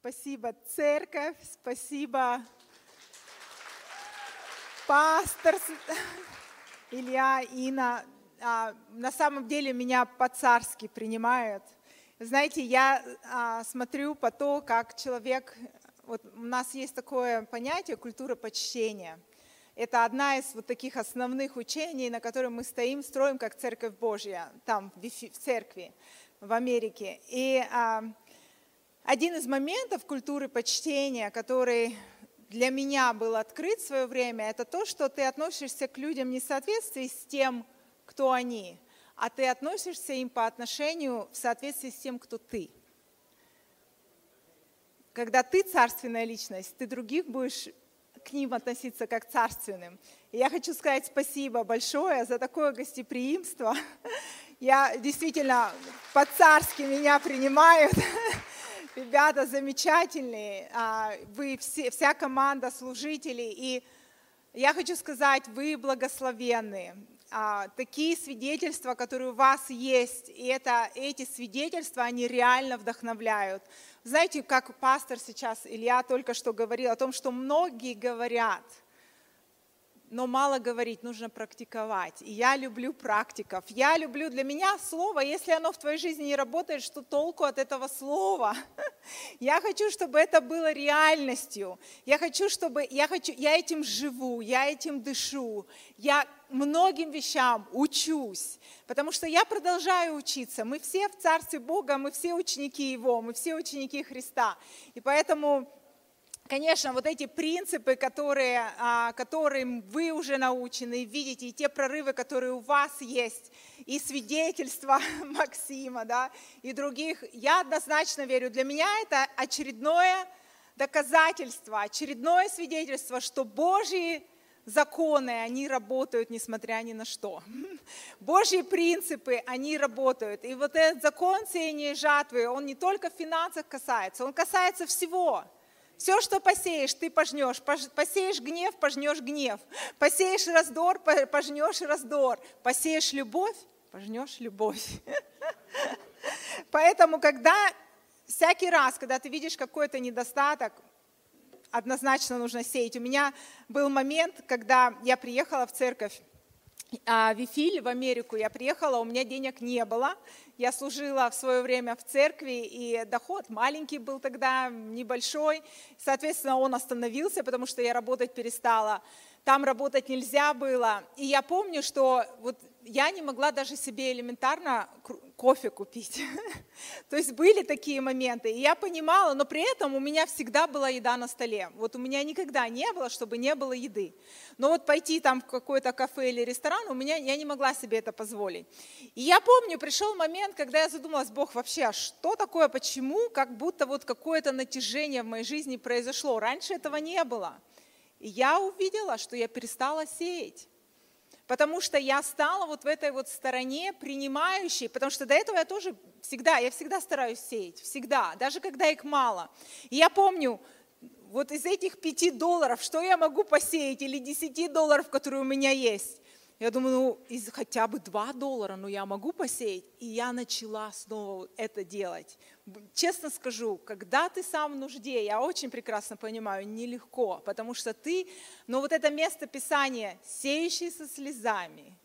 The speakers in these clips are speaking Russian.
Спасибо, церковь, спасибо, пастор Илья, Ина. А, на самом деле меня по-царски принимают. Знаете, я а, смотрю по то, как человек... Вот у нас есть такое понятие культура почтения. Это одна из вот таких основных учений, на котором мы стоим, строим как Церковь Божья, там, в церкви в Америке. И а, один из моментов культуры почтения, который для меня был открыт в свое время, это то, что ты относишься к людям не в соответствии с тем, кто они, а ты относишься им по отношению в соответствии с тем, кто ты. Когда ты царственная личность, ты других будешь к ним относиться как царственным. И я хочу сказать спасибо большое за такое гостеприимство. Я действительно по-царски меня принимают. Ребята замечательные, а, вы все, вся команда служителей, и я хочу сказать, вы благословенные. А, такие свидетельства, которые у вас есть, и это, эти свидетельства, они реально вдохновляют. Знаете, как пастор сейчас, Илья только что говорил о том, что многие говорят – но мало говорить, нужно практиковать. И я люблю практиков. Я люблю, для меня слово, если оно в твоей жизни не работает, что толку от этого слова? Я хочу, чтобы это было реальностью. Я хочу, чтобы, я хочу, я этим живу, я этим дышу. Я многим вещам учусь, потому что я продолжаю учиться. Мы все в Царстве Бога, мы все ученики Его, мы все ученики Христа. И поэтому Конечно, вот эти принципы, которые, а, которым вы уже научены, видите, и те прорывы, которые у вас есть, и свидетельства Максима, да, и других, я однозначно верю, для меня это очередное доказательство, очередное свидетельство, что Божьи законы, они работают, несмотря ни на что. Божьи принципы, они работают. И вот этот закон сеяния жатвы, он не только в финансах касается, он касается всего – все, что посеешь, ты пожнешь. Посеешь гнев, пожнешь гнев. Посеешь раздор, пожнешь раздор. Посеешь любовь, пожнешь любовь. Поэтому, когда всякий раз, когда ты видишь какой-то недостаток, однозначно нужно сеять. У меня был момент, когда я приехала в церковь, а, Вифиль в Америку я приехала, у меня денег не было. Я служила в свое время в церкви, и доход маленький был тогда, небольшой. Соответственно, он остановился, потому что я работать перестала. Там работать нельзя было. И я помню, что вот я не могла даже себе элементарно кофе купить. То есть были такие моменты. И я понимала, но при этом у меня всегда была еда на столе. Вот у меня никогда не было, чтобы не было еды. Но вот пойти там в какое-то кафе или ресторан, у меня, я не могла себе это позволить. И я помню, пришел момент, когда я задумалась, Бог, вообще, а что такое, почему, как будто вот какое-то натяжение в моей жизни произошло. Раньше этого не было. И я увидела, что я перестала сеять потому что я стала вот в этой вот стороне принимающей, потому что до этого я тоже всегда, я всегда стараюсь сеять, всегда, даже когда их мало. И я помню, вот из этих пяти долларов, что я могу посеять, или десяти долларов, которые у меня есть, я думаю, ну, из хотя бы 2 доллара, ну, я могу посеять. И я начала снова это делать. Честно скажу, когда ты сам в нужде, я очень прекрасно понимаю, нелегко, потому что ты, но вот это место Писания, сеющий со слезами,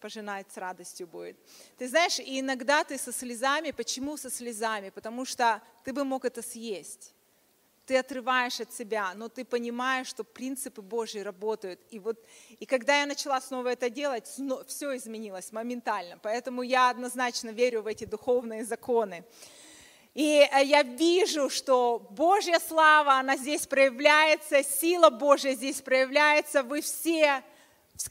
пожинать с радостью будет. Ты знаешь, и иногда ты со слезами, почему со слезами? Потому что ты бы мог это съесть ты отрываешь от себя, но ты понимаешь, что принципы Божьи работают. И, вот, и когда я начала снова это делать, все изменилось моментально. Поэтому я однозначно верю в эти духовные законы. И э, я вижу, что Божья слава, она здесь проявляется, сила Божья здесь проявляется. Вы все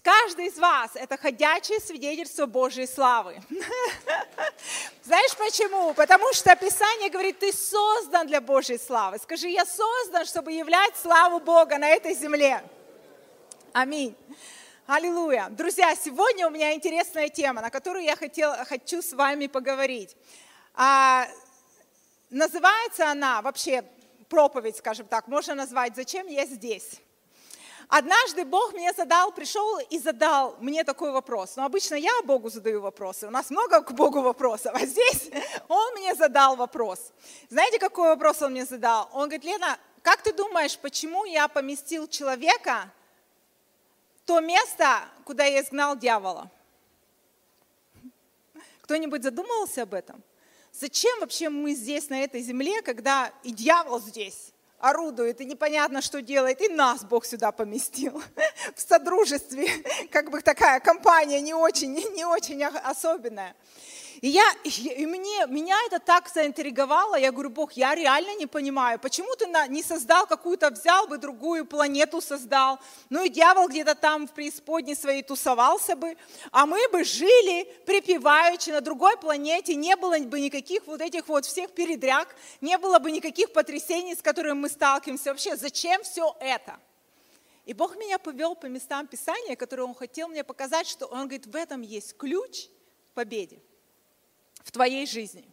Каждый из вас – это ходячее свидетельство Божьей славы. Знаешь почему? Потому что Писание говорит, ты создан для Божьей славы. Скажи, я создан, чтобы являть славу Бога на этой земле. Аминь. Аллилуйя. Друзья, сегодня у меня интересная тема, на которую я хотел, хочу с вами поговорить. А, называется она, вообще проповедь, скажем так, можно назвать «Зачем я здесь?». Однажды Бог мне задал, пришел и задал мне такой вопрос. Но обычно я Богу задаю вопросы. У нас много к Богу вопросов. А здесь Он мне задал вопрос. Знаете, какой вопрос Он мне задал? Он говорит, Лена, как ты думаешь, почему я поместил человека в то место, куда я изгнал дьявола? Кто-нибудь задумывался об этом? Зачем вообще мы здесь, на этой земле, когда и дьявол здесь? Орудует, и непонятно, что делает, и нас Бог сюда поместил. В содружестве, как бы такая компания не очень, не очень особенная. И, я, и мне, меня это так заинтриговало, я говорю, Бог, я реально не понимаю, почему ты не создал какую-то, взял бы другую планету, создал, ну и дьявол где-то там в преисподней своей тусовался бы, а мы бы жили припеваючи на другой планете, не было бы никаких вот этих вот всех передряг, не было бы никаких потрясений, с которыми мы сталкиваемся. Вообще, зачем все это? И Бог меня повел по местам Писания, которые Он хотел мне показать, что Он говорит, в этом есть ключ к победе в твоей жизни.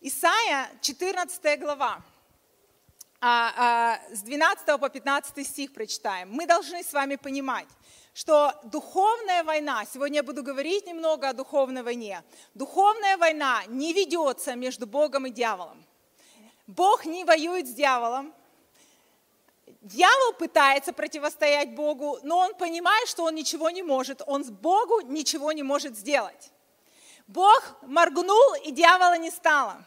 Исайя, 14 глава, а, а, с 12 по 15 стих прочитаем. Мы должны с вами понимать, что духовная война, сегодня я буду говорить немного о духовной войне, духовная война не ведется между Богом и дьяволом. Бог не воюет с дьяволом, Дьявол пытается противостоять Богу, но он понимает, что он ничего не может, он с Богу ничего не может сделать. Бог моргнул, и дьявола не стало.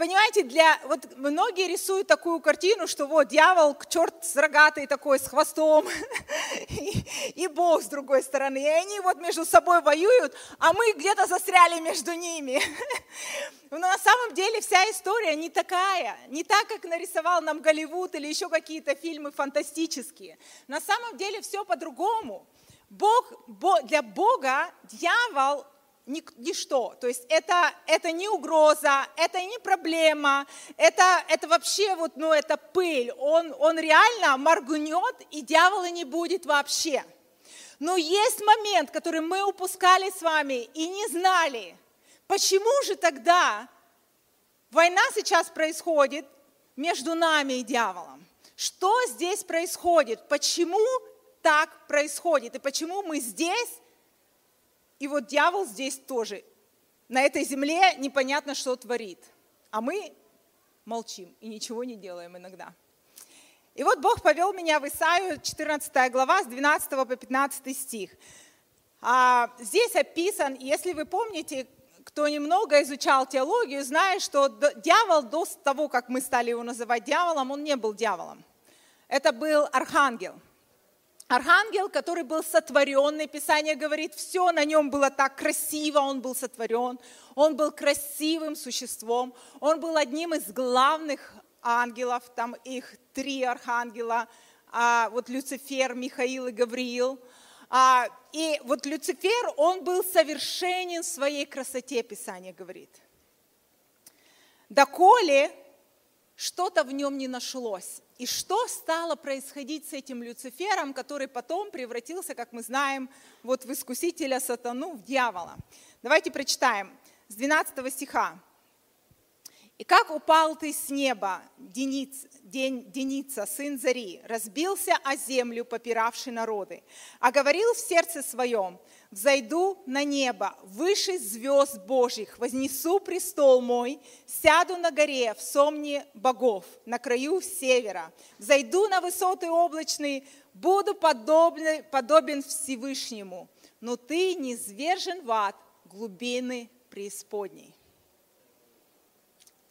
Понимаете, для, вот многие рисуют такую картину, что вот дьявол, черт с рогатый такой, с хвостом, и, и Бог с другой стороны. И они вот между собой воюют, а мы где-то застряли между ними. Но на самом деле вся история не такая, не так, как нарисовал нам Голливуд или еще какие-то фильмы фантастические. На самом деле все по-другому. Бог, для Бога дьявол ничто. То есть это, это не угроза, это не проблема, это, это вообще вот, ну, это пыль. Он, он реально моргнет, и дьявола не будет вообще. Но есть момент, который мы упускали с вами и не знали. Почему же тогда война сейчас происходит между нами и дьяволом? Что здесь происходит? Почему так происходит? И почему мы здесь и вот дьявол здесь тоже. На этой земле непонятно, что творит. А мы молчим и ничего не делаем иногда. И вот Бог повел меня в Исаию, 14 глава, с 12 по 15 стих. А, здесь описан, если вы помните, кто немного изучал теологию, знает, что дьявол до того, как мы стали его называть дьяволом, он не был дьяволом. Это был архангел – Архангел, который был сотворенный, Писание говорит, все на нем было так красиво, он был сотворен, он был красивым существом, он был одним из главных ангелов, там их три архангела, а, вот Люцифер, Михаил и Гавриил. А, и вот Люцифер, он был совершенен в своей красоте, Писание говорит. Доколе что-то в нем не нашлось. И что стало происходить с этим Люцифером, который потом превратился, как мы знаем, вот в искусителя сатану, в дьявола. Давайте прочитаем с 12 стиха. «И как упал ты с неба, Дениц, день, Деница, сын Зари, разбился о землю, попиравший народы, а говорил в сердце своем, взойду на небо, выше звезд Божьих, вознесу престол мой, сяду на горе в сомне богов, на краю севера, взойду на высоты облачные, буду подобен, подобен Всевышнему, но ты не свержен в ад глубины преисподней.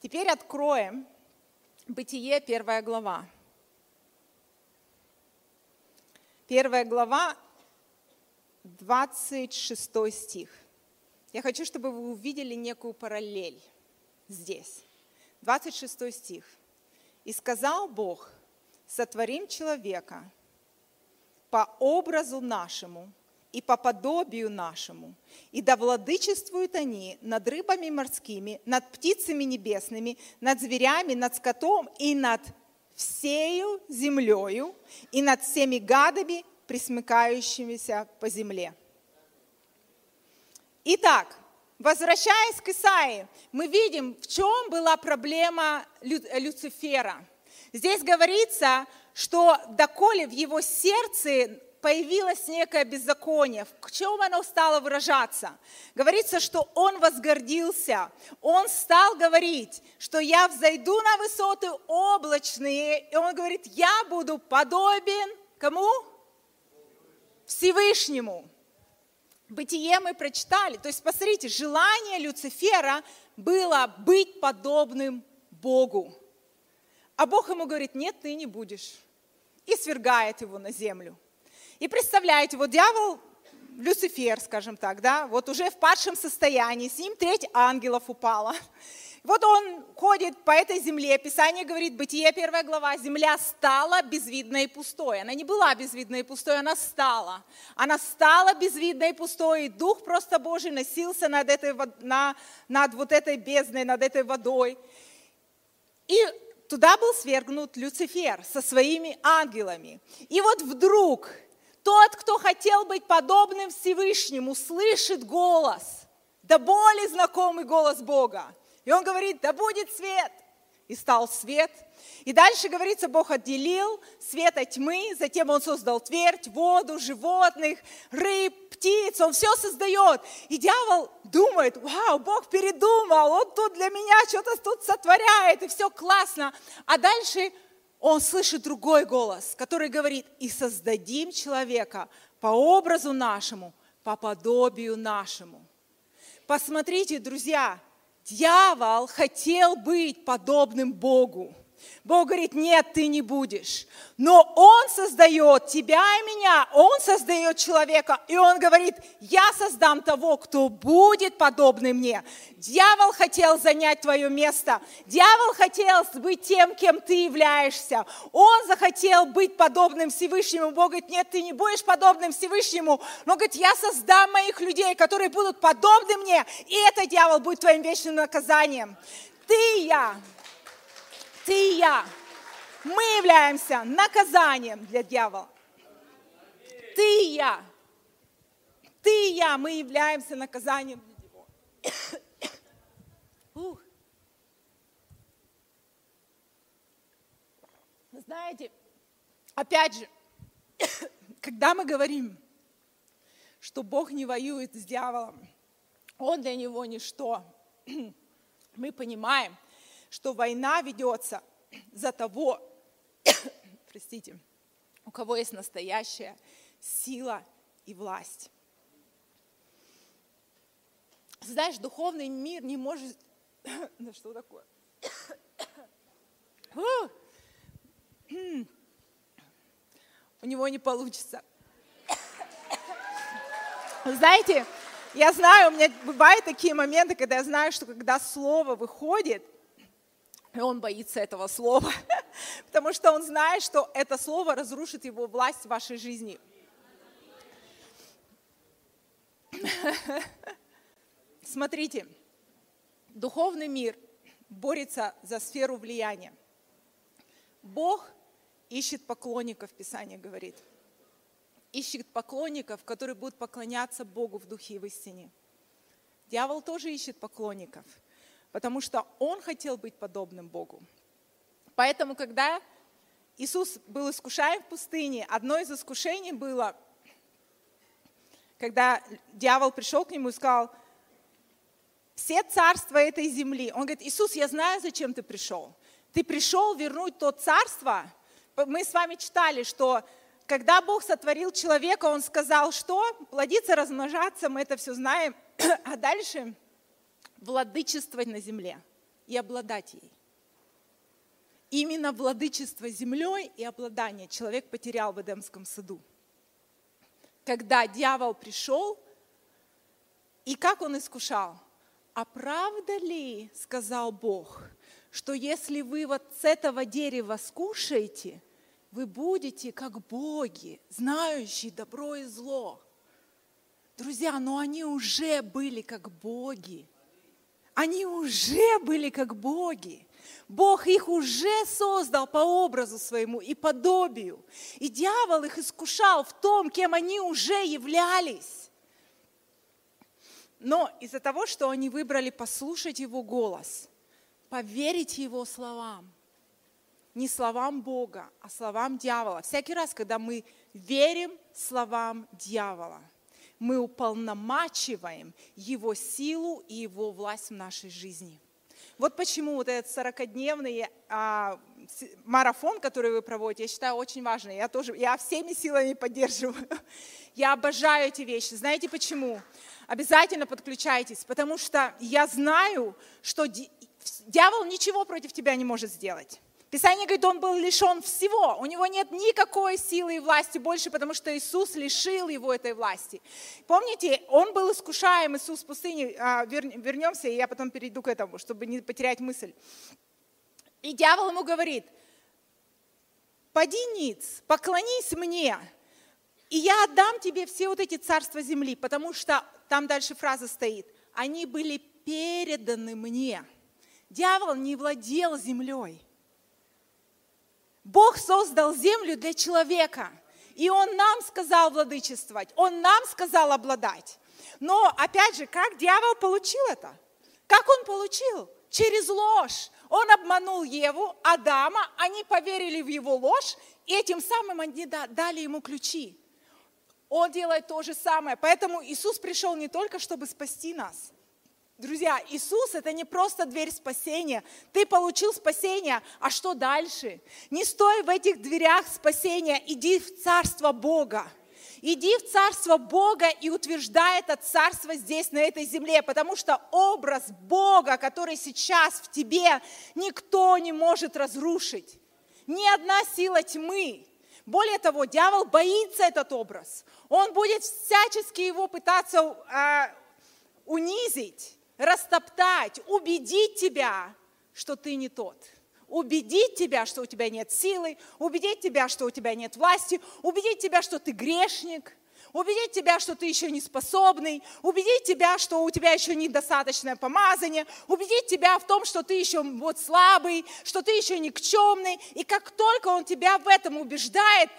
Теперь откроем Бытие, первая глава. Первая глава, 26 стих. Я хочу, чтобы вы увидели некую параллель здесь. 26 стих. «И сказал Бог, сотворим человека по образу нашему, и по подобию нашему, и да владычествуют они над рыбами морскими, над птицами небесными, над зверями, над скотом и над всею землею, и над всеми гадами, присмыкающимися по земле. Итак, возвращаясь к Исаии, мы видим, в чем была проблема Люцифера. Здесь говорится, что доколе в его сердце появилось некое беззаконие. В чем оно стало выражаться? Говорится, что он возгордился. Он стал говорить, что я взойду на высоты облачные. И он говорит, я буду подобен кому? Всевышнему. Бытие мы прочитали. То есть, посмотрите, желание Люцифера было быть подобным Богу. А Бог ему говорит, нет, ты не будешь. И свергает его на землю. И представляете, вот дьявол, Люцифер, скажем так, да, вот уже в падшем состоянии, с ним треть ангелов упала. Вот он ходит по этой земле, Писание говорит, Бытие, первая глава, земля стала безвидной и пустой. Она не была безвидной и пустой, она стала. Она стала безвидной и пустой, и Дух просто Божий носился над, этой, на, над вот этой бездной, над этой водой. И туда был свергнут Люцифер со своими ангелами. И вот вдруг тот, кто хотел быть подобным Всевышнему, слышит голос, да более знакомый голос Бога. И он говорит, да будет свет. И стал свет. И дальше говорится, Бог отделил свет от тьмы, затем Он создал твердь, воду, животных, рыб, птиц, Он все создает. И дьявол думает, вау, Бог передумал, Он тут для меня что-то тут сотворяет, и все классно. А дальше он слышит другой голос, который говорит, и создадим человека по образу нашему, по подобию нашему. Посмотрите, друзья, дьявол хотел быть подобным Богу. Бог говорит, нет, ты не будешь. Но Он создает тебя и меня, Он создает человека, и Он говорит, я создам того, кто будет подобный мне. Дьявол хотел занять твое место, дьявол хотел быть тем, кем ты являешься. Он захотел быть подобным Всевышнему. Бог говорит, нет, ты не будешь подобным Всевышнему. Но говорит, я создам моих людей, которые будут подобны мне, и это дьявол будет твоим вечным наказанием. Ты и я ты и я, мы являемся наказанием для дьявола. Ты и я, ты и я, мы являемся наказанием для него. Ух. Знаете, опять же, когда мы говорим, что Бог не воюет с дьяволом, он для него ничто, мы понимаем, что война ведется за того, простите, у кого есть настоящая сила и власть. Знаешь, духовный мир не может... Да что такое? У него не получится. Знаете, я знаю, у меня бывают такие моменты, когда я знаю, что когда слово выходит – и он боится этого слова, потому что он знает, что это слово разрушит его власть в вашей жизни. Смотрите, духовный мир борется за сферу влияния. Бог ищет поклонников, Писание говорит. Ищет поклонников, которые будут поклоняться Богу в духе и в истине. Дьявол тоже ищет поклонников – потому что он хотел быть подобным Богу. Поэтому, когда Иисус был искушаем в пустыне, одно из искушений было, когда дьявол пришел к нему и сказал, все царства этой земли. Он говорит, Иисус, я знаю, зачем ты пришел. Ты пришел вернуть то царство. Мы с вами читали, что когда Бог сотворил человека, Он сказал, что плодиться, размножаться, мы это все знаем. А дальше владычествовать на земле и обладать ей. Именно владычество землей и обладание человек потерял в Эдемском саду. Когда дьявол пришел, и как он искушал? А правда ли, сказал Бог, что если вы вот с этого дерева скушаете, вы будете как боги, знающие добро и зло. Друзья, но они уже были как боги. Они уже были как боги. Бог их уже создал по образу своему и подобию. И дьявол их искушал в том, кем они уже являлись. Но из-за того, что они выбрали послушать его голос, поверить его словам, не словам Бога, а словам дьявола. Всякий раз, когда мы верим словам дьявола, мы уполномачиваем его силу и его власть в нашей жизни. Вот почему вот этот 40-дневный а, марафон, который вы проводите, я считаю очень важный. Я тоже, я всеми силами поддерживаю. Я обожаю эти вещи. Знаете почему? Обязательно подключайтесь, потому что я знаю, что дьявол ничего против тебя не может сделать. Писание говорит, он был лишен всего. У него нет никакой силы и власти больше, потому что Иисус лишил его этой власти. Помните, он был искушаем, Иисус в пустыне. А, вернемся, и я потом перейду к этому, чтобы не потерять мысль. И дьявол ему говорит, поди ниц, поклонись мне, и я отдам тебе все вот эти царства земли, потому что там дальше фраза стоит, они были переданы мне. Дьявол не владел землей. Бог создал землю для человека, и Он нам сказал владычествовать, Он нам сказал обладать. Но, опять же, как дьявол получил это? Как он получил? Через ложь. Он обманул Еву, Адама, они поверили в его ложь, и этим самым они дали ему ключи. Он делает то же самое. Поэтому Иисус пришел не только, чтобы спасти нас. Друзья, Иисус это не просто дверь спасения. Ты получил спасение, а что дальше? Не стой в этих дверях спасения, иди в Царство Бога. Иди в Царство Бога и утверждай это Царство здесь, на этой земле, потому что образ Бога, который сейчас в тебе, никто не может разрушить. Ни одна сила тьмы. Более того, дьявол боится этот образ. Он будет всячески его пытаться э, унизить, растоптать, убедить тебя, что ты не тот. Убедить тебя, что у тебя нет силы, убедить тебя, что у тебя нет власти, убедить тебя, что ты грешник, убедить тебя, что ты еще не способный, убедить тебя, что у тебя еще недостаточное помазание, убедить тебя в том, что ты еще вот слабый, что ты еще никчемный. И как только он тебя в этом убеждает,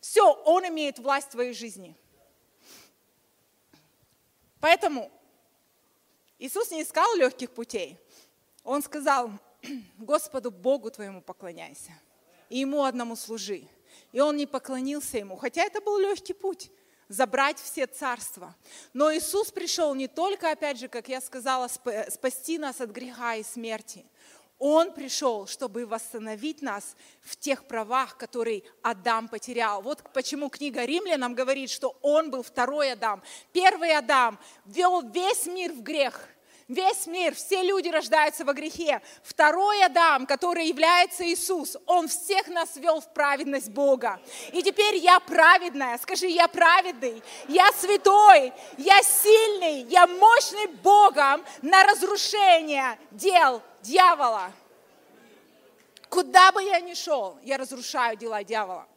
все, он имеет власть в твоей жизни. Поэтому Иисус не искал легких путей. Он сказал, Господу Богу твоему поклоняйся, и Ему одному служи. И он не поклонился Ему, хотя это был легкий путь забрать все царства. Но Иисус пришел не только, опять же, как я сказала, спасти нас от греха и смерти. Он пришел, чтобы восстановить нас в тех правах, которые Адам потерял. Вот почему книга Римлянам говорит, что он был второй Адам. Первый Адам вел весь мир в грех – Весь мир, все люди рождаются во грехе. Второй Адам, который является Иисус, он всех нас вел в праведность Бога. И теперь я праведная. Скажи, я праведный, я святой, я сильный, я мощный Богом на разрушение дел дьявола. Куда бы я ни шел, я разрушаю дела дьявола.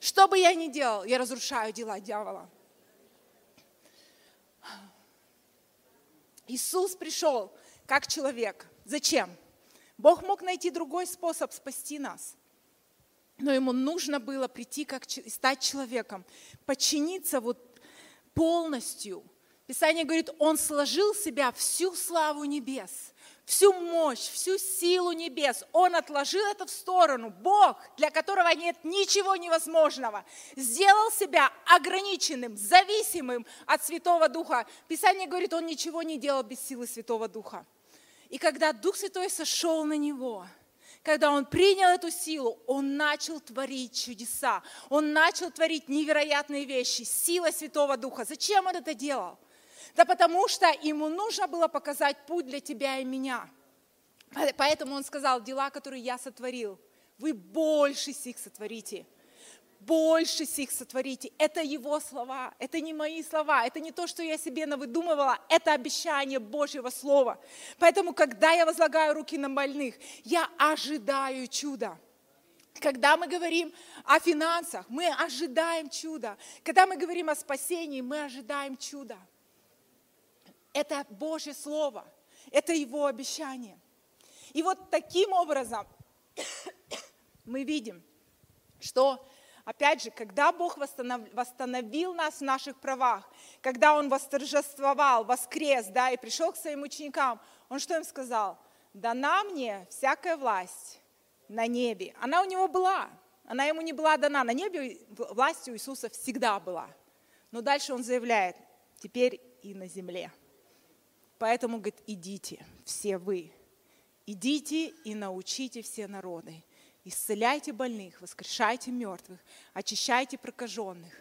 Что бы я ни делал, я разрушаю дела дьявола. Иисус пришел как человек. Зачем? Бог мог найти другой способ спасти нас. Но ему нужно было прийти, как стать человеком, подчиниться вот полностью. Писание говорит, он сложил в себя всю славу небес всю мощь, всю силу небес. Он отложил это в сторону. Бог, для которого нет ничего невозможного, сделал себя ограниченным, зависимым от Святого Духа. Писание говорит, он ничего не делал без силы Святого Духа. И когда Дух Святой сошел на него, когда он принял эту силу, он начал творить чудеса, он начал творить невероятные вещи, сила Святого Духа. Зачем он это делал? Да потому что ему нужно было показать путь для тебя и меня. Поэтому он сказал, дела, которые я сотворил, вы больше сих сотворите. Больше сих сотворите. Это его слова, это не мои слова, это не то, что я себе навыдумывала, это обещание Божьего Слова. Поэтому, когда я возлагаю руки на больных, я ожидаю чуда. Когда мы говорим о финансах, мы ожидаем чуда. Когда мы говорим о спасении, мы ожидаем чуда. Это Божье Слово, это Его обещание. И вот таким образом мы видим, что, опять же, когда Бог восстановил нас в наших правах, когда Он восторжествовал, воскрес, да, и пришел к своим ученикам, Он что им сказал? Дана мне всякая власть на небе. Она у него была, она ему не была дана. На небе власть у Иисуса всегда была. Но дальше он заявляет, теперь и на земле. Поэтому, говорит, идите, все вы, идите и научите все народы. Исцеляйте больных, воскрешайте мертвых, очищайте прокаженных,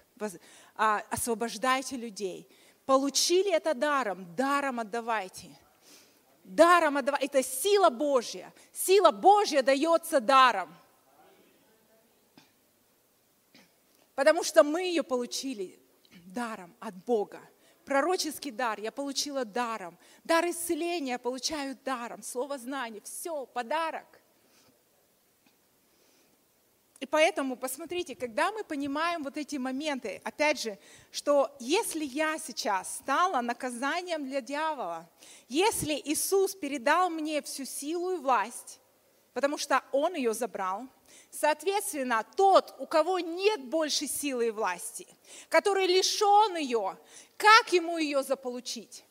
а, освобождайте людей. Получили это даром, даром отдавайте. Даром отдавайте. Это сила Божья. Сила Божья дается даром. Потому что мы ее получили даром от Бога. Пророческий дар я получила даром. Дар исцеления получаю даром. Слово знания. Все, подарок. И поэтому, посмотрите, когда мы понимаем вот эти моменты, опять же, что если я сейчас стала наказанием для дьявола, если Иисус передал мне всю силу и власть, потому что Он ее забрал, соответственно, тот, у кого нет больше силы и власти, который лишен ее, как ему ее заполучить?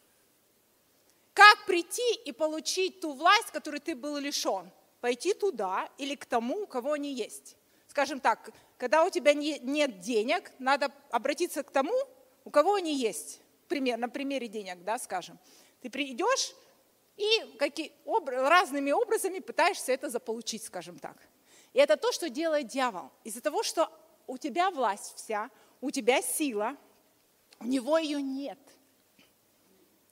Как прийти и получить ту власть, которой ты был лишен? Пойти туда или к тому, у кого они есть? скажем так, когда у тебя не, нет денег, надо обратиться к тому, у кого они есть. Пример, на примере денег, да, скажем. Ты придешь и какие, об, разными образами пытаешься это заполучить, скажем так. И это то, что делает дьявол. Из-за того, что у тебя власть вся, у тебя сила, у него ее нет.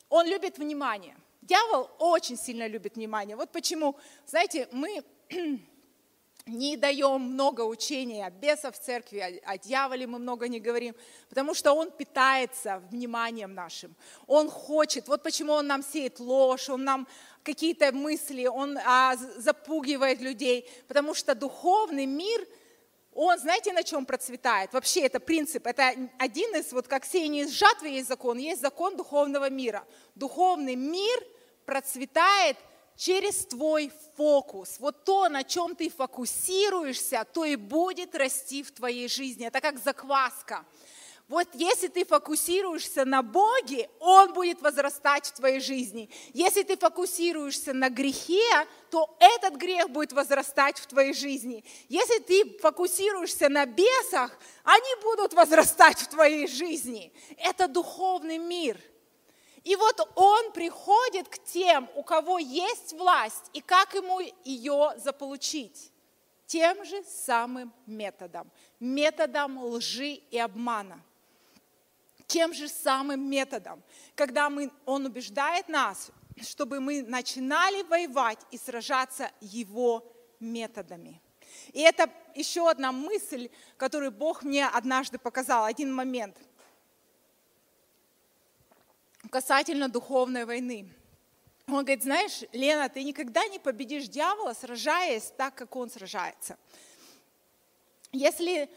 Он любит внимание. Дьявол очень сильно любит внимание. Вот почему, знаете, мы не даем много учения о бесах в церкви, о, дьяволе мы много не говорим, потому что он питается вниманием нашим. Он хочет, вот почему он нам сеет ложь, он нам какие-то мысли, он а, запугивает людей, потому что духовный мир, он, знаете, на чем процветает? Вообще это принцип, это один из, вот как сеяние из жатвы есть закон, есть закон духовного мира. Духовный мир процветает через твой фокус. Вот то, на чем ты фокусируешься, то и будет расти в твоей жизни. Это как закваска. Вот если ты фокусируешься на Боге, Он будет возрастать в твоей жизни. Если ты фокусируешься на грехе, то этот грех будет возрастать в твоей жизни. Если ты фокусируешься на бесах, они будут возрастать в твоей жизни. Это духовный мир – и вот он приходит к тем, у кого есть власть, и как ему ее заполучить? Тем же самым методом, методом лжи и обмана. Тем же самым методом, когда мы, он убеждает нас, чтобы мы начинали воевать и сражаться его методами. И это еще одна мысль, которую Бог мне однажды показал, один момент – касательно духовной войны. Он говорит, знаешь, Лена, ты никогда не победишь дьявола, сражаясь так, как он сражается. Если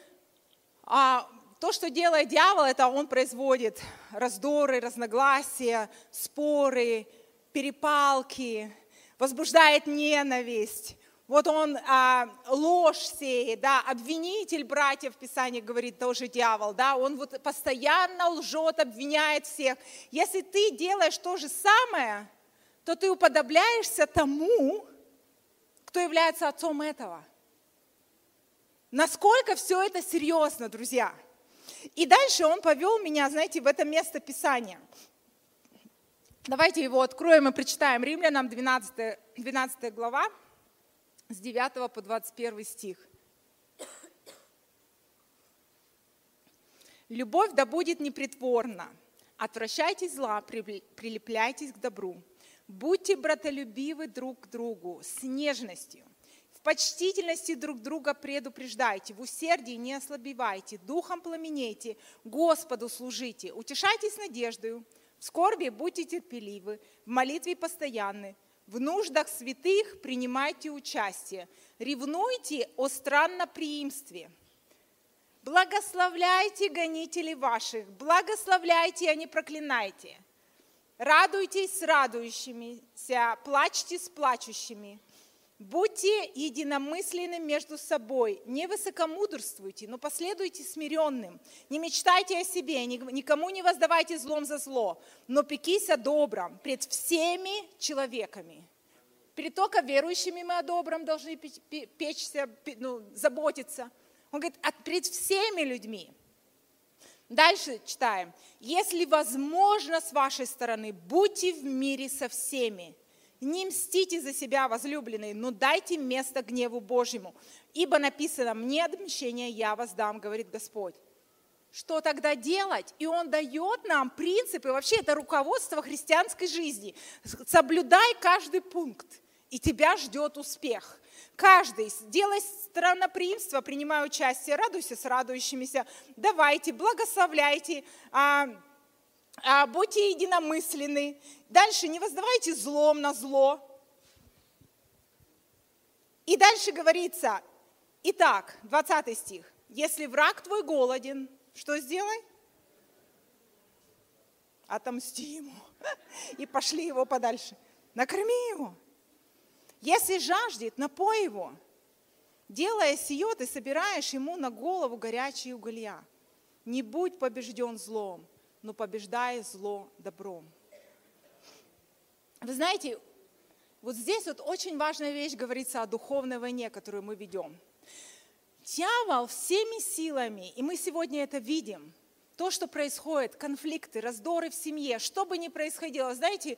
а, то, что делает дьявол, это он производит раздоры, разногласия, споры, перепалки, возбуждает ненависть, вот он а, ложь сеет, да, обвинитель братьев, в Писании говорит, тоже дьявол, да, он вот постоянно лжет, обвиняет всех. Если ты делаешь то же самое, то ты уподобляешься тому, кто является отцом этого. Насколько все это серьезно, друзья. И дальше он повел меня, знаете, в это место Писания. Давайте его откроем и прочитаем. Римлянам 12, 12 глава с 9 по 21 стих. Любовь да будет непритворна. Отвращайтесь зла, прилепляйтесь к добру. Будьте братолюбивы друг к другу с нежностью. В почтительности друг друга предупреждайте, в усердии не ослабевайте, духом пламенейте, Господу служите, утешайтесь надеждою, в скорби будьте терпеливы, в молитве постоянны, в нуждах святых принимайте участие. Ревнуйте о странноприимстве. Благословляйте гонителей ваших, благословляйте, а не проклинайте. Радуйтесь с радующимися, плачьте с плачущими. Будьте единомысленны между собой, не высокомудрствуйте, но последуйте смиренным. Не мечтайте о себе, никому не воздавайте злом за зло, но пекись о добром пред всеми человеками. Перед только верующими мы о добром должны печься, ну, заботиться. Он говорит, а перед всеми людьми. Дальше читаем. Если возможно с вашей стороны, будьте в мире со всеми. Не мстите за себя, возлюбленные, но дайте место гневу Божьему. Ибо написано, мне отмщение я воздам, говорит Господь. Что тогда делать? И Он дает нам принципы, вообще это руководство христианской жизни. Соблюдай каждый пункт, и тебя ждет успех. Каждый, делай странноприимство, принимай участие, радуйся с радующимися, давайте, благословляйте, а, будьте единомысленны. Дальше не воздавайте злом на зло. И дальше говорится, итак, 20 стих, если враг твой голоден, что сделай? Отомсти ему. И пошли его подальше. Накорми его. Если жаждет, напой его. Делая сие, ты собираешь ему на голову горячие уголья. Не будь побежден злом, но побеждай зло добром. Вы знаете, вот здесь вот очень важная вещь говорится о духовной войне, которую мы ведем. Дьявол всеми силами, и мы сегодня это видим, то, что происходит, конфликты, раздоры в семье, что бы ни происходило, знаете,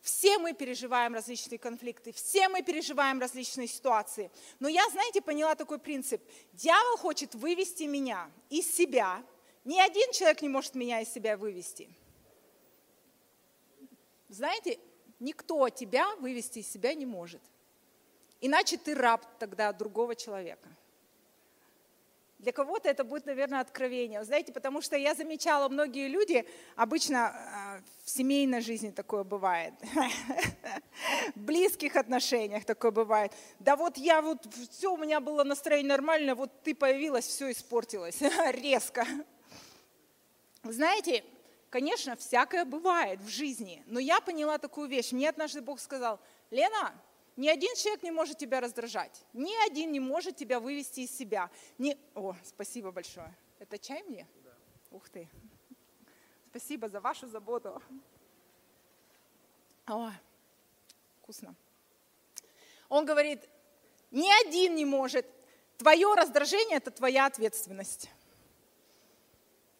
все мы переживаем различные конфликты, все мы переживаем различные ситуации. Но я, знаете, поняла такой принцип. Дьявол хочет вывести меня из себя. Ни один человек не может меня из себя вывести. Знаете, никто тебя вывести из себя не может. Иначе ты раб тогда другого человека. Для кого-то это будет, наверное, откровение. Знаете, потому что я замечала, многие люди, обычно а, в семейной жизни такое бывает, в близких отношениях такое бывает. Да вот я вот, все, у меня было настроение нормально, вот ты появилась, все испортилось резко. Знаете, конечно, всякое бывает в жизни, но я поняла такую вещь. Мне однажды Бог сказал, Лена, ни один человек не может тебя раздражать. Ни один не может тебя вывести из себя. Ни... О, спасибо большое. Это чай мне? Да. Ух ты. Спасибо за вашу заботу. О, вкусно. Он говорит, ни один не может. Твое раздражение – это твоя ответственность.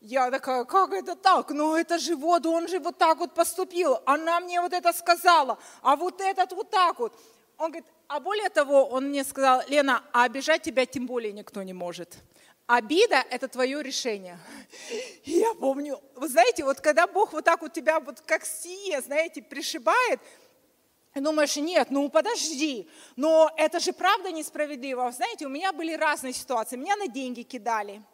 Я такая, как это так? Ну это же вот, он же вот так вот поступил. Она мне вот это сказала, а вот этот вот так вот. Он говорит, а более того, он мне сказал, Лена, а обижать тебя тем более никто не может. Обида – это твое решение. И я помню, вы знаете, вот когда Бог вот так вот тебя вот как сие, знаете, пришибает, думаешь, нет, ну подожди, но это же правда несправедливо. Знаете, у меня были разные ситуации. Меня на деньги кидали –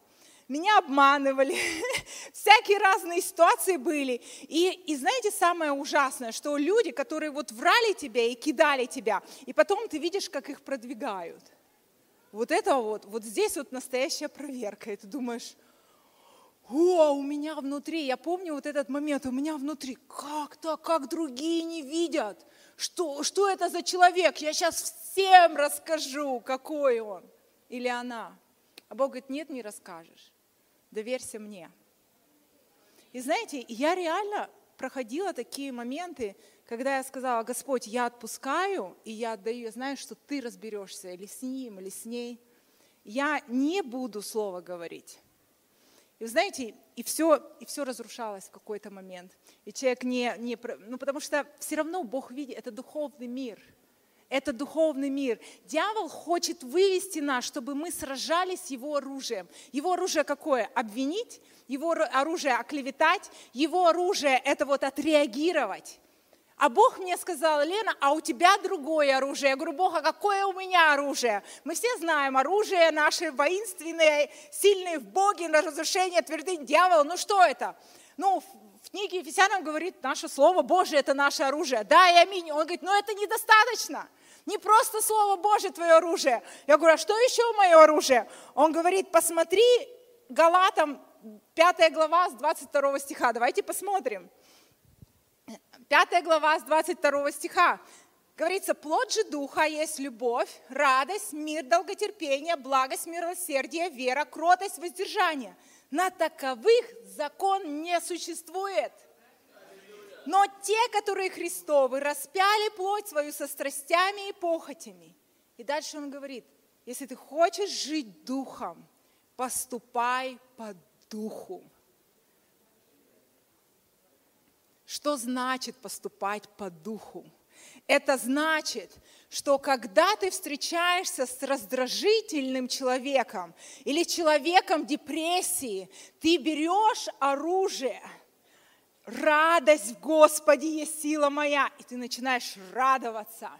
меня обманывали, всякие разные ситуации были. И, и знаете, самое ужасное, что люди, которые вот врали тебя и кидали тебя, и потом ты видишь, как их продвигают. Вот это вот, вот здесь вот настоящая проверка. И ты думаешь, о, у меня внутри, я помню вот этот момент, у меня внутри, как так, как другие не видят? Что, что это за человек? Я сейчас всем расскажу, какой он или она. А Бог говорит, нет, не расскажешь доверься мне. И знаете, я реально проходила такие моменты, когда я сказала, Господь, я отпускаю, и я отдаю, я знаю, что ты разберешься или с ним, или с ней. Я не буду слово говорить. И знаете, и все, и все разрушалось в какой-то момент. И человек не, не... Ну, потому что все равно Бог видит, это духовный мир – это духовный мир. Дьявол хочет вывести нас, чтобы мы сражались его оружием. Его оружие какое? Обвинить, его оружие оклеветать, его оружие это вот отреагировать. А Бог мне сказал, Лена, а у тебя другое оружие. Я говорю, Бог, а какое у меня оружие? Мы все знаем, оружие наше воинственное, сильное в Боге, на разрушение твердынь дьявола. Ну что это? Ну, в книге Ефесянам говорит, наше Слово Божие – это наше оружие. Да, и аминь. Он говорит, но это недостаточно. Не просто Слово Божье твое оружие. Я говорю, а что еще мое оружие? Он говорит, посмотри Галатам 5 глава с 22 стиха. Давайте посмотрим. 5 глава с 22 стиха. Говорится, плод же духа есть любовь, радость, мир, долготерпение, благость, милосердие, вера, кротость, воздержание. На таковых закон не существует. Но те, которые Христовы, распяли плоть свою со страстями и похотями. И дальше он говорит, если ты хочешь жить духом, поступай по духу. Что значит поступать по духу? Это значит, что когда ты встречаешься с раздражительным человеком или человеком депрессии, ты берешь оружие. Радость в Господе есть сила моя. И ты начинаешь радоваться.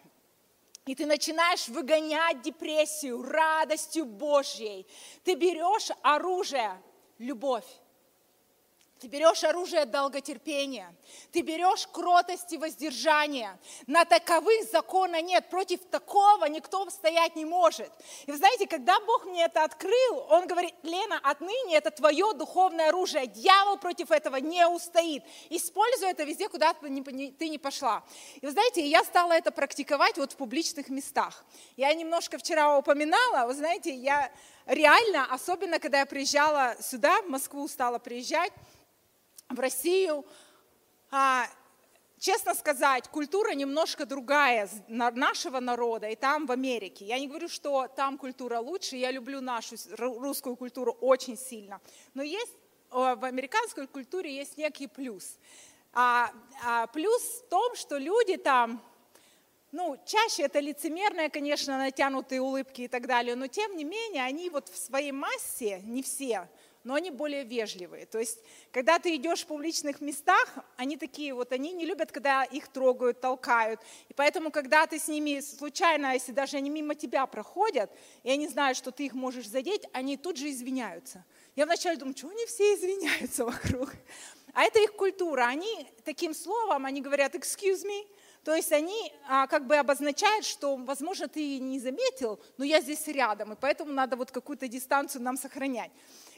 И ты начинаешь выгонять депрессию радостью Божьей. Ты берешь оружие, любовь. Ты берешь оружие долготерпения, ты берешь кротость и воздержание. На таковых закона нет, против такого никто стоять не может. И вы знаете, когда Бог мне это открыл, Он говорит, Лена, отныне это твое духовное оружие, дьявол против этого не устоит. Используй это везде, куда ты не пошла. И вы знаете, я стала это практиковать вот в публичных местах. Я немножко вчера упоминала, вы знаете, я реально, особенно когда я приезжала сюда, в Москву стала приезжать, в Россию. А, честно сказать, культура немножко другая нашего народа и там в Америке. Я не говорю, что там культура лучше, я люблю нашу русскую культуру очень сильно. Но есть в американской культуре есть некий плюс. А, а плюс в том, что люди там, ну, чаще это лицемерные, конечно, натянутые улыбки и так далее, но тем не менее они вот в своей массе, не все, но они более вежливые. То есть, когда ты идешь в публичных местах, они такие вот, они не любят, когда их трогают, толкают. И поэтому, когда ты с ними случайно, если даже они мимо тебя проходят, и они знают, что ты их можешь задеть, они тут же извиняются. Я вначале думаю, что они все извиняются вокруг? А это их культура. Они таким словом, они говорят excuse me, то есть они а, как бы обозначают, что, возможно, ты не заметил, но я здесь рядом, и поэтому надо вот какую-то дистанцию нам сохранять.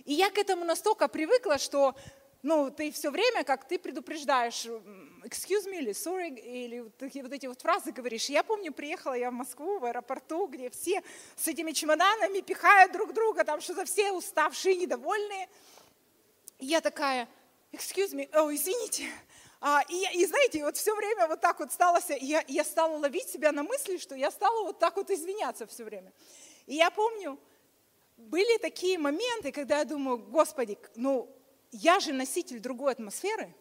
И я к этому настолько привыкла, что ну, ты все время, как ты предупреждаешь, excuse me, или sorry, или такие вот эти вот фразы говоришь. Я помню, приехала я в Москву, в аэропорту, где все с этими чемоданами пихают друг друга, там что-то все уставшие, недовольные. И я такая, excuse me, о, oh, извините. А, и, и знаете, вот все время вот так вот стала, я, я стала ловить себя на мысли, что я стала вот так вот извиняться все время. И я помню, были такие моменты, когда я думаю, Господи, ну я же носитель другой атмосферы,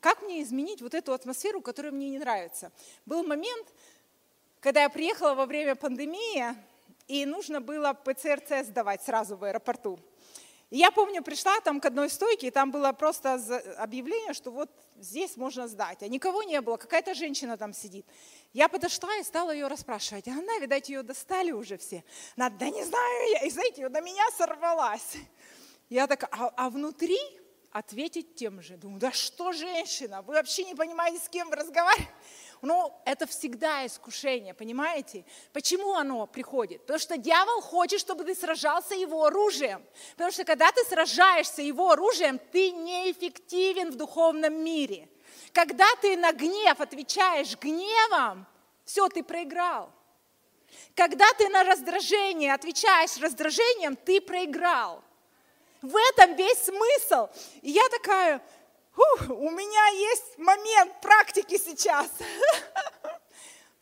как мне изменить вот эту атмосферу, которая мне не нравится? Был момент, когда я приехала во время пандемии, и нужно было ПЦР-тест сдавать сразу в аэропорту. И я помню, пришла там к одной стойке, и там было просто объявление, что вот здесь можно сдать. А никого не было, какая-то женщина там сидит. Я подошла и стала ее расспрашивать. А она, видать, ее достали уже все. Она, да не знаю я. И знаете, на меня сорвалась. Я такая, а, а внутри ответить тем же. Думаю, да что женщина, вы вообще не понимаете, с кем вы разговариваете. Ну, это всегда искушение, понимаете? Почему оно приходит? Потому что дьявол хочет, чтобы ты сражался его оружием. Потому что когда ты сражаешься его оружием, ты неэффективен в духовном мире. Когда ты на гнев отвечаешь гневом, все, ты проиграл. Когда ты на раздражение отвечаешь раздражением, ты проиграл. В этом весь смысл. И я такая, у меня есть момент практики сейчас.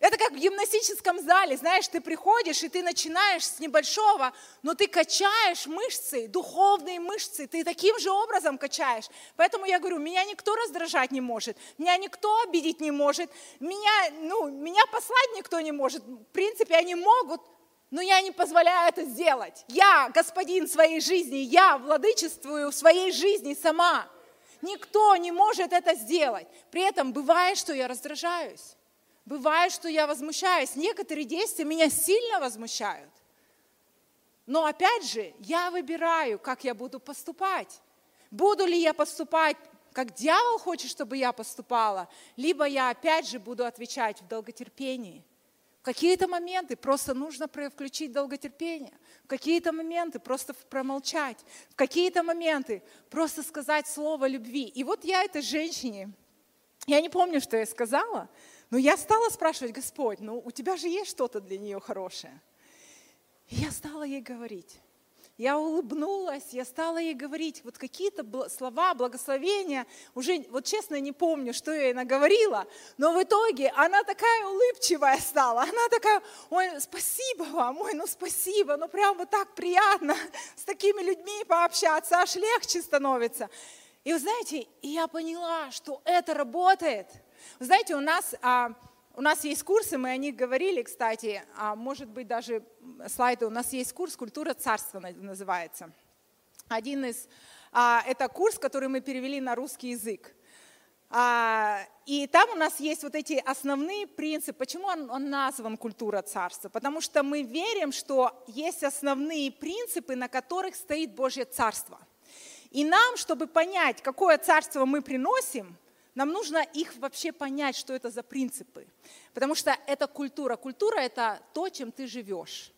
Это как в гимнастическом зале, знаешь, ты приходишь, и ты начинаешь с небольшого, но ты качаешь мышцы, духовные мышцы, ты таким же образом качаешь. Поэтому я говорю, меня никто раздражать не может, меня никто обидеть не может, меня, ну, меня послать никто не может. В принципе, они могут, но я не позволяю это сделать. Я господин своей жизни, я владычествую в своей жизни сама. Никто не может это сделать. При этом бывает, что я раздражаюсь. Бывает, что я возмущаюсь. Некоторые действия меня сильно возмущают. Но опять же, я выбираю, как я буду поступать. Буду ли я поступать, как дьявол хочет, чтобы я поступала, либо я опять же буду отвечать в долготерпении. В какие-то моменты просто нужно включить долготерпение. В какие-то моменты просто промолчать. В какие-то моменты просто сказать слово любви. И вот я этой женщине, я не помню, что я сказала, но я стала спрашивать, Господь, ну у тебя же есть что-то для нее хорошее. И я стала ей говорить. Я улыбнулась, я стала ей говорить вот какие-то слова, благословения. Уже, вот честно, не помню, что я ей наговорила, но в итоге она такая улыбчивая стала. Она такая, ой, спасибо вам, ой, ну спасибо, ну прям вот так приятно с такими людьми пообщаться, аж легче становится. И вы знаете, я поняла, что это работает. Вы знаете, у нас а, у нас есть курсы, мы о них говорили, кстати, а может быть даже слайды. У нас есть курс «Культура царства» называется. Один из, а, это курс, который мы перевели на русский язык. А, и там у нас есть вот эти основные принципы. Почему он, он назван «Культура царства»? Потому что мы верим, что есть основные принципы, на которых стоит Божье царство. И нам, чтобы понять, какое царство мы приносим – нам нужно их вообще понять, что это за принципы. Потому что это культура. Культура – это то, чем ты живешь.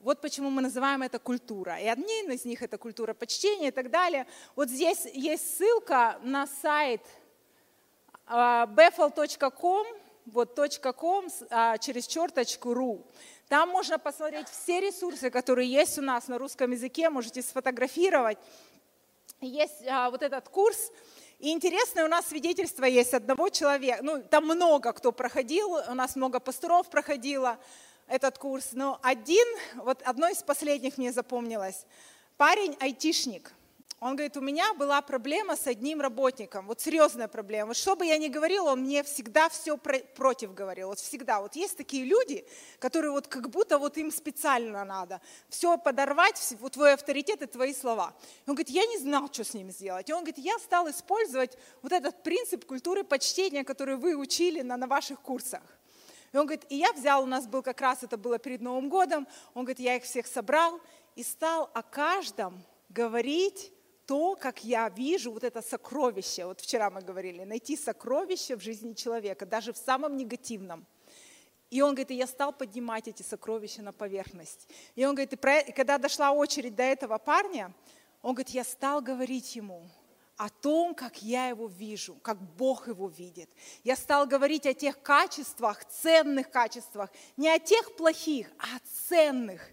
Вот почему мы называем это культура. И одни из них – это культура почтения и так далее. Вот здесь есть ссылка на сайт befel.com, а, вот .com а, через черточку .ru. Там можно посмотреть все ресурсы, которые есть у нас на русском языке, можете сфотографировать. Есть а, вот этот курс, и интересное у нас свидетельство есть одного человека, ну там много кто проходил, у нас много пасторов проходило этот курс, но один, вот одно из последних мне запомнилось, парень айтишник – он говорит, у меня была проблема с одним работником, вот серьезная проблема. Вот что бы я ни говорила, он мне всегда все про- против говорил, вот всегда. Вот есть такие люди, которые вот как будто вот им специально надо все подорвать, вот твой авторитет и твои слова. Он говорит, я не знал, что с ним сделать. И он говорит, я стал использовать вот этот принцип культуры почтения, который вы учили на, на ваших курсах. И он говорит, и я взял, у нас был как раз, это было перед Новым годом, он говорит, я их всех собрал и стал о каждом говорить то, как я вижу вот это сокровище, вот вчера мы говорили, найти сокровище в жизни человека, даже в самом негативном. И он говорит, и я стал поднимать эти сокровища на поверхность. И он говорит, и, про, и когда дошла очередь до этого парня, он говорит, я стал говорить ему о том, как я его вижу, как Бог его видит. Я стал говорить о тех качествах, ценных качествах, не о тех плохих, а о ценных,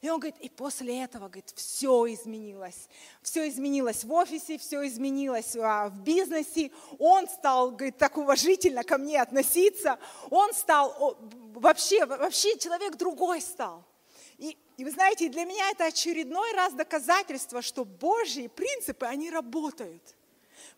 и он говорит, и после этого, говорит, все изменилось. Все изменилось в офисе, все изменилось а, в бизнесе. Он стал, говорит, так уважительно ко мне относиться. Он стал, вообще, вообще человек другой стал. И, и вы знаете, для меня это очередной раз доказательство, что Божьи принципы, они работают.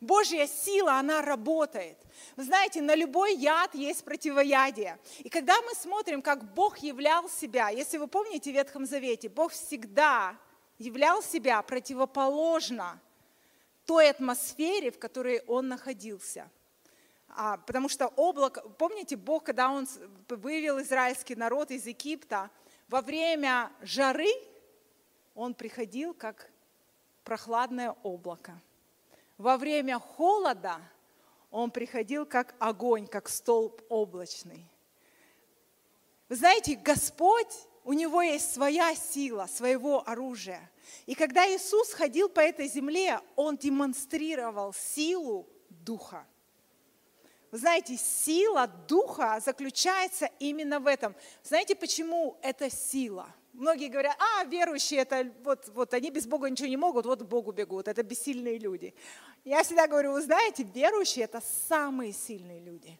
Божья сила, она работает. Вы знаете, на любой яд есть противоядие. И когда мы смотрим, как Бог являл себя, если вы помните в Ветхом Завете, Бог всегда являл себя противоположно той атмосфере, в которой он находился. А, потому что облако, помните, Бог, когда он вывел израильский народ из Египта, во время жары он приходил как прохладное облако. Во время холода он приходил как огонь, как столб облачный. Вы знаете, Господь, у него есть своя сила, своего оружия. И когда Иисус ходил по этой земле, он демонстрировал силу Духа. Вы знаете, сила Духа заключается именно в этом. Знаете, почему это сила? Многие говорят, а, верующие, это вот, вот они без Бога ничего не могут, вот к Богу бегут, это бессильные люди. Я всегда говорю, вы знаете, верующие – это самые сильные люди.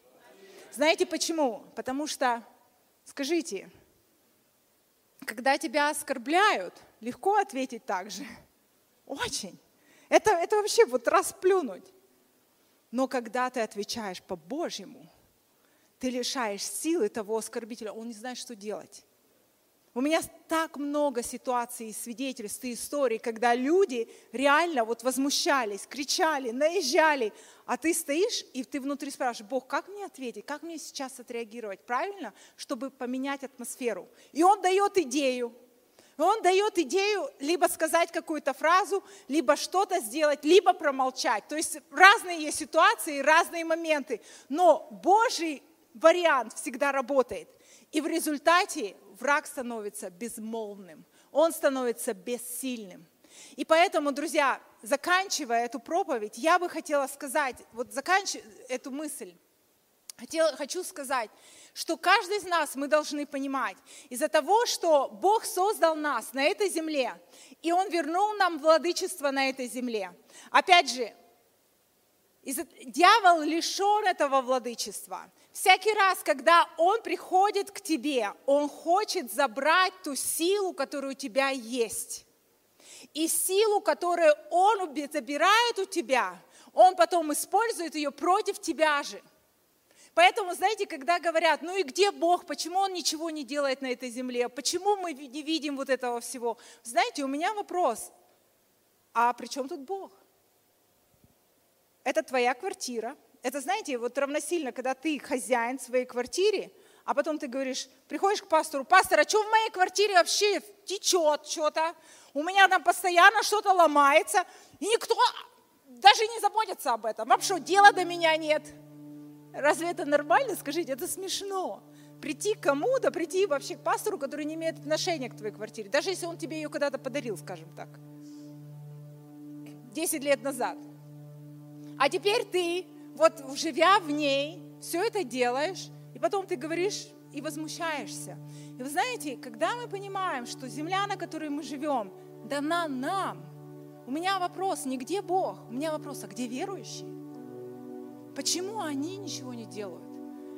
Знаете почему? Потому что, скажите, когда тебя оскорбляют, легко ответить так же. Очень. Это, это вообще вот расплюнуть. Но когда ты отвечаешь по-божьему, ты лишаешь силы того оскорбителя, он не знает, что делать. У меня так много ситуаций, свидетельств и историй, когда люди реально вот возмущались, кричали, наезжали, а ты стоишь и ты внутри спрашиваешь, Бог, как мне ответить, как мне сейчас отреагировать правильно, чтобы поменять атмосферу. И Он дает идею, он дает идею либо сказать какую-то фразу, либо что-то сделать, либо промолчать. То есть разные есть ситуации, разные моменты. Но Божий вариант всегда работает. И в результате враг становится безмолвным, он становится бессильным. И поэтому, друзья, заканчивая эту проповедь, я бы хотела сказать, вот заканчивая эту мысль, хотела, хочу сказать, что каждый из нас мы должны понимать, из-за того, что Бог создал нас на этой земле, и Он вернул нам владычество на этой земле. Опять же, дьявол лишен этого владычества. Всякий раз, когда он приходит к тебе, он хочет забрать ту силу, которая у тебя есть. И силу, которую он забирает у тебя, он потом использует ее против тебя же. Поэтому, знаете, когда говорят, ну и где Бог, почему Он ничего не делает на этой земле, почему мы не видим вот этого всего? Знаете, у меня вопрос, а при чем тут Бог? Это твоя квартира. Это, знаете, вот равносильно, когда ты хозяин своей квартире, а потом ты говоришь, приходишь к пастору, пастор, а что в моей квартире вообще течет что-то? У меня там постоянно что-то ломается, и никто даже не заботится об этом. Вообще дела до меня нет. Разве это нормально? Скажите, это смешно. Прийти к кому-то, прийти вообще к пастору, который не имеет отношения к твоей квартире, даже если он тебе ее когда-то подарил, скажем так, 10 лет назад. А теперь ты, вот живя в ней, все это делаешь, и потом ты говоришь и возмущаешься. И вы знаете, когда мы понимаем, что земля, на которой мы живем, дана нам, у меня вопрос не где Бог, у меня вопрос, а где верующие? Почему они ничего не делают?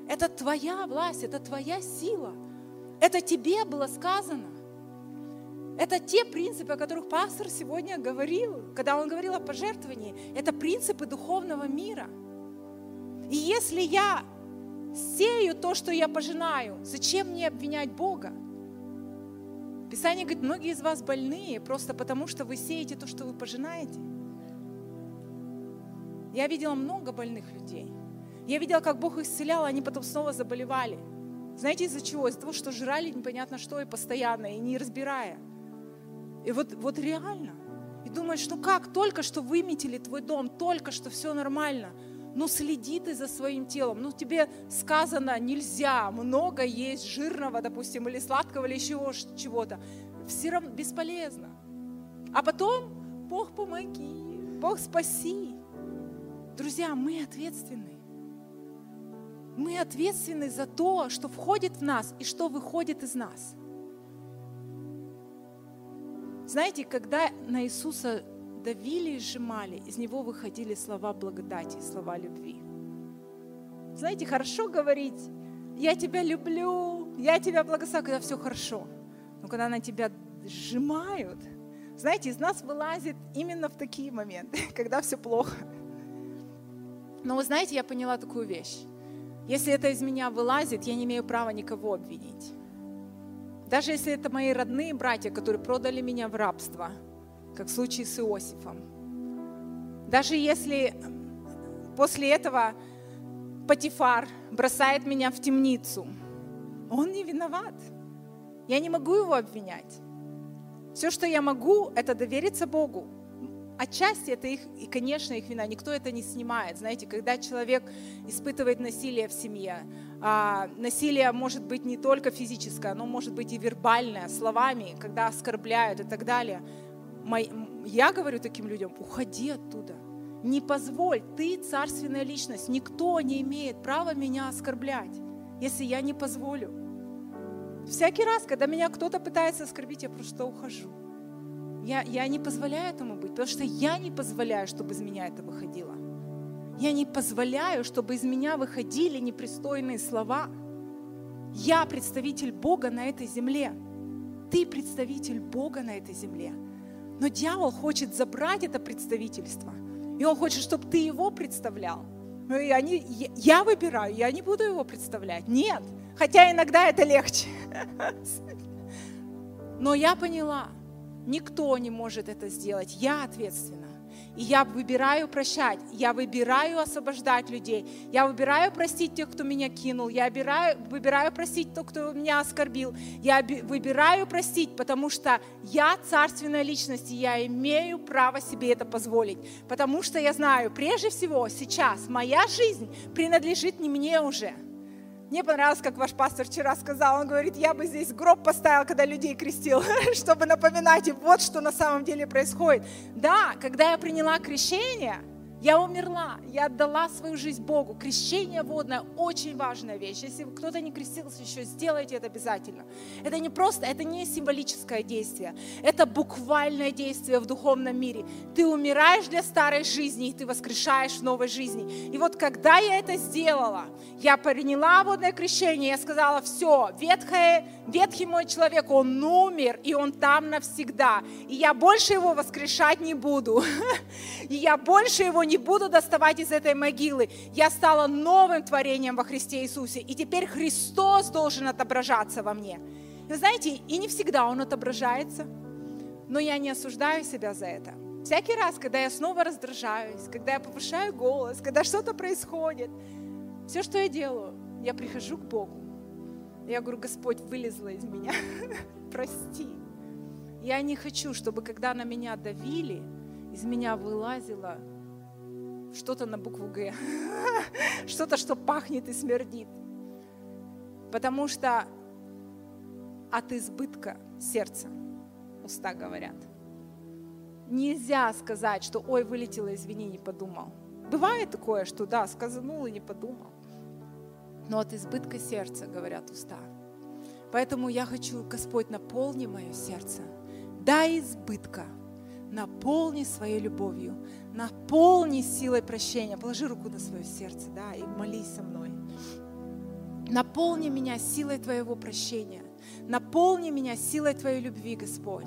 Это твоя власть, это твоя сила. Это тебе было сказано. Это те принципы, о которых пастор сегодня говорил, когда он говорил о пожертвовании. Это принципы духовного мира. И если я сею то, что я пожинаю, зачем мне обвинять Бога? Писание говорит, многие из вас больные просто потому, что вы сеете то, что вы пожинаете. Я видела много больных людей. Я видела, как Бог исцелял, а они потом снова заболевали. Знаете, из-за чего? Из-за того, что жрали непонятно что и постоянно, и не разбирая. И вот, вот реально. И думаешь, ну как, только что выметили твой дом, только что все нормально. Ну следи ты за своим телом. Ну тебе сказано, нельзя много есть жирного, допустим, или сладкого, или еще чего-то. Все равно бесполезно. А потом, Бог помоги, Бог спаси. Друзья, мы ответственны. Мы ответственны за то, что входит в нас и что выходит из нас. Знаете, когда на Иисуса давили и сжимали, из него выходили слова благодати, слова любви. Знаете, хорошо говорить, я тебя люблю, я тебя благословляю, когда все хорошо. Но когда на тебя сжимают, знаете, из нас вылазит именно в такие моменты, когда все плохо. Но вы знаете, я поняла такую вещь. Если это из меня вылазит, я не имею права никого обвинить. Даже если это мои родные братья, которые продали меня в рабство, как в случае с Иосифом. Даже если после этого Патифар бросает меня в темницу, он не виноват. Я не могу его обвинять. Все, что я могу, это довериться Богу отчасти это их, и, конечно, их вина, никто это не снимает. Знаете, когда человек испытывает насилие в семье, а, насилие может быть не только физическое, оно может быть и вербальное, словами, когда оскорбляют и так далее. Я говорю таким людям, уходи оттуда. Не позволь, ты царственная личность, никто не имеет права меня оскорблять, если я не позволю. Всякий раз, когда меня кто-то пытается оскорбить, я просто ухожу. Я, я не позволяю этому быть, потому что я не позволяю, чтобы из меня это выходило. Я не позволяю, чтобы из меня выходили непристойные слова. Я представитель Бога на этой земле. Ты представитель Бога на этой земле. Но дьявол хочет забрать это представительство. И он хочет, чтобы ты его представлял. И они, я выбираю, я не буду его представлять. Нет. Хотя иногда это легче. Но я поняла, Никто не может это сделать. Я ответственна. И я выбираю прощать, я выбираю освобождать людей, я выбираю простить тех, кто меня кинул, я выбираю, выбираю простить тех, кто меня оскорбил, я выбираю простить, потому что я царственная личность, и я имею право себе это позволить, потому что я знаю, прежде всего сейчас моя жизнь принадлежит не мне уже, мне понравилось, как ваш пастор вчера сказал. Он говорит, я бы здесь гроб поставил, когда людей крестил, чтобы напоминать им, вот что на самом деле происходит. Да, когда я приняла крещение, Я умерла, я отдала свою жизнь Богу. Крещение водное – очень важная вещь. Если кто-то не крестился еще, сделайте это обязательно. Это не просто, это не символическое действие. Это буквальное действие в духовном мире. Ты умираешь для старой жизни, и ты воскрешаешь в новой жизни. И вот когда я это сделала, я приняла водное крещение, я сказала, все, ветхое, ветхий мой человек, он умер, и он там навсегда. И я больше его воскрешать не буду. И я больше его не не буду доставать из этой могилы. Я стала новым творением во Христе Иисусе. И теперь Христос должен отображаться во мне. Вы знаете, и не всегда Он отображается, но я не осуждаю себя за это. Всякий раз, когда я снова раздражаюсь, когда я повышаю голос, когда что-то происходит, все, что я делаю, я прихожу к Богу. Я говорю, Господь, вылезла из меня, прости. Я не хочу, чтобы когда на меня давили, из меня вылазило что-то на букву Г, что-то, что пахнет и смердит. Потому что от избытка сердца уста говорят. Нельзя сказать, что ой, вылетело, извини, не подумал. Бывает такое, что да, сказанул и не подумал. Но от избытка сердца говорят уста. Поэтому я хочу, Господь, наполни мое сердце. Дай избытка – наполни своей любовью, наполни силой прощения. Положи руку на свое сердце, да, и молись со мной. Наполни меня силой Твоего прощения. Наполни меня силой Твоей любви, Господь.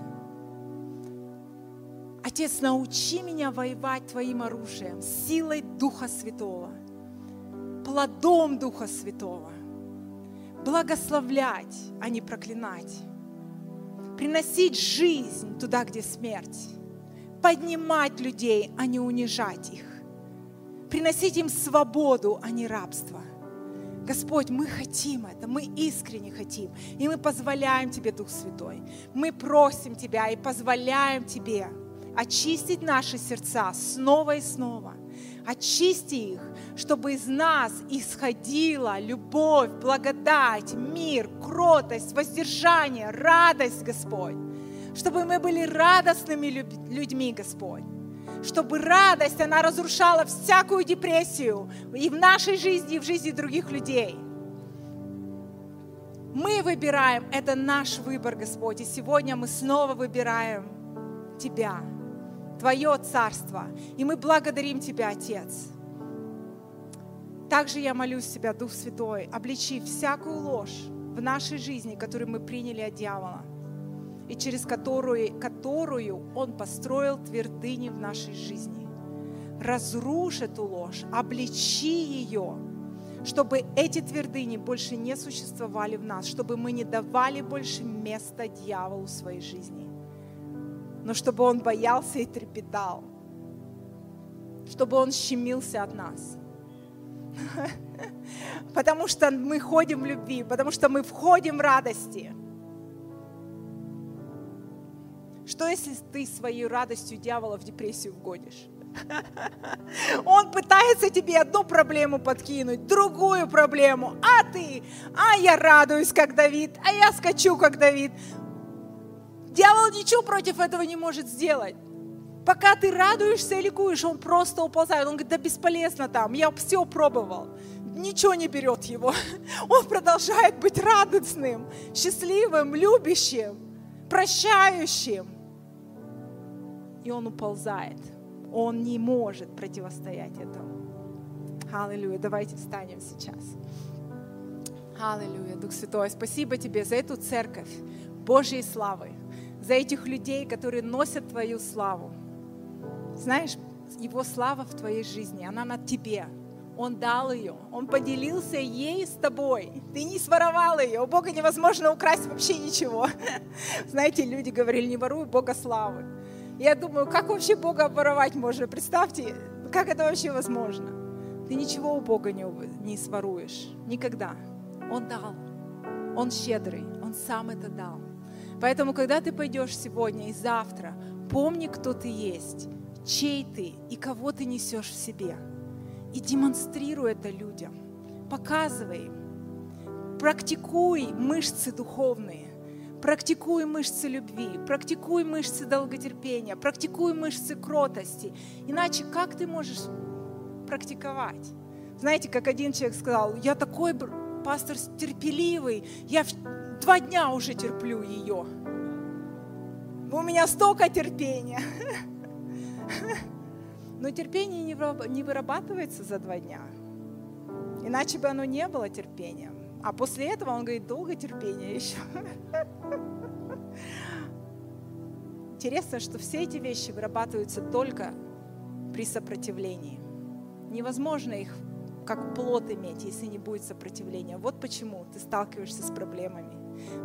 Отец, научи меня воевать Твоим оружием, силой Духа Святого, плодом Духа Святого. Благословлять, а не проклинать. Приносить жизнь туда, где смерть поднимать людей, а не унижать их. Приносить им свободу, а не рабство. Господь, мы хотим это, мы искренне хотим. И мы позволяем Тебе, Дух Святой. Мы просим Тебя и позволяем Тебе очистить наши сердца снова и снова. Очисти их, чтобы из нас исходила любовь, благодать, мир, кротость, воздержание, радость, Господь чтобы мы были радостными людьми, Господь. Чтобы радость, она разрушала всякую депрессию и в нашей жизни, и в жизни других людей. Мы выбираем, это наш выбор, Господь. И сегодня мы снова выбираем Тебя, Твое Царство. И мы благодарим Тебя, Отец. Также я молюсь Тебя, Дух Святой, обличи всякую ложь в нашей жизни, которую мы приняли от дьявола – и через которую, которую Он построил твердыни в нашей жизни. Разрушь эту ложь, обличи ее, чтобы эти твердыни больше не существовали в нас, чтобы мы не давали больше места дьяволу в своей жизни, но чтобы он боялся и трепетал, чтобы он щемился от нас. Потому что мы ходим в любви, потому что мы входим в радости – Что если ты своей радостью дьявола в депрессию вгонишь? Он пытается тебе одну проблему подкинуть, другую проблему, а ты, а я радуюсь, как Давид, а я скачу, как Давид. Дьявол ничего против этого не может сделать. Пока ты радуешься и ликуешь, он просто уползает. Он говорит, да бесполезно там, я все пробовал. Ничего не берет его. Он продолжает быть радостным, счастливым, любящим, прощающим и он уползает. Он не может противостоять этому. Аллилуйя. Давайте встанем сейчас. Аллилуйя, Дух Святой. Спасибо тебе за эту церковь Божьей славы, за этих людей, которые носят Твою славу. Знаешь, Его слава в твоей жизни, она над тебе. Он дал ее, Он поделился ей с тобой. Ты не своровал ее, у Бога невозможно украсть вообще ничего. Знаете, люди говорили, не воруй Бога славы. Я думаю, как вообще Бога обворовать можно? Представьте, как это вообще возможно? Ты ничего у Бога не, не своруешь. Никогда. Он дал. Он щедрый. Он сам это дал. Поэтому, когда ты пойдешь сегодня и завтра, помни, кто ты есть, чей ты и кого ты несешь в себе. И демонстрируй это людям. Показывай им. Практикуй мышцы духовные. Практикуй мышцы любви, практикуй мышцы долготерпения, практикуй мышцы кротости. Иначе как ты можешь практиковать. Знаете, как один человек сказал, я такой пастор терпеливый, я два дня уже терплю ее. У меня столько терпения. Но терпение не вырабатывается за два дня. Иначе бы оно не было терпением. А после этого он говорит, долго терпение еще. Интересно, что все эти вещи вырабатываются только при сопротивлении. Невозможно их как плод иметь, если не будет сопротивления. Вот почему ты сталкиваешься с проблемами.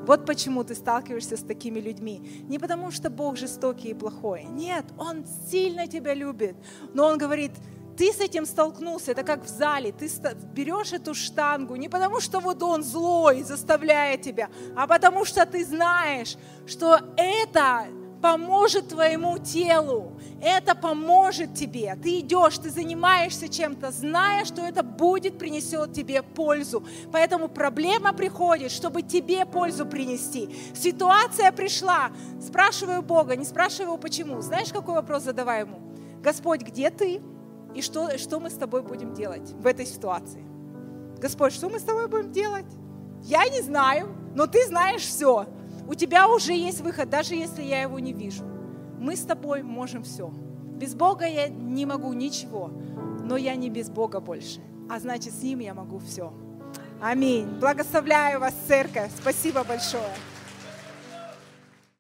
Вот почему ты сталкиваешься с такими людьми. Не потому, что Бог жестокий и плохой. Нет, Он сильно тебя любит. Но Он говорит, ты с этим столкнулся, это как в зале, ты берешь эту штангу не потому, что вот он злой заставляет тебя, а потому что ты знаешь, что это поможет твоему телу, это поможет тебе. Ты идешь, ты занимаешься чем-то, зная, что это будет, принесет тебе пользу. Поэтому проблема приходит, чтобы тебе пользу принести. Ситуация пришла, спрашиваю Бога, не спрашиваю почему. Знаешь, какой вопрос задавай ему? Господь, где ты? И что, что мы с тобой будем делать в этой ситуации? Господь, что мы с тобой будем делать? Я не знаю, но ты знаешь все. У тебя уже есть выход, даже если я его не вижу. Мы с тобой можем все. Без Бога я не могу ничего, но я не без Бога больше. А значит, с Ним я могу все. Аминь. Благословляю вас, церковь. Спасибо большое.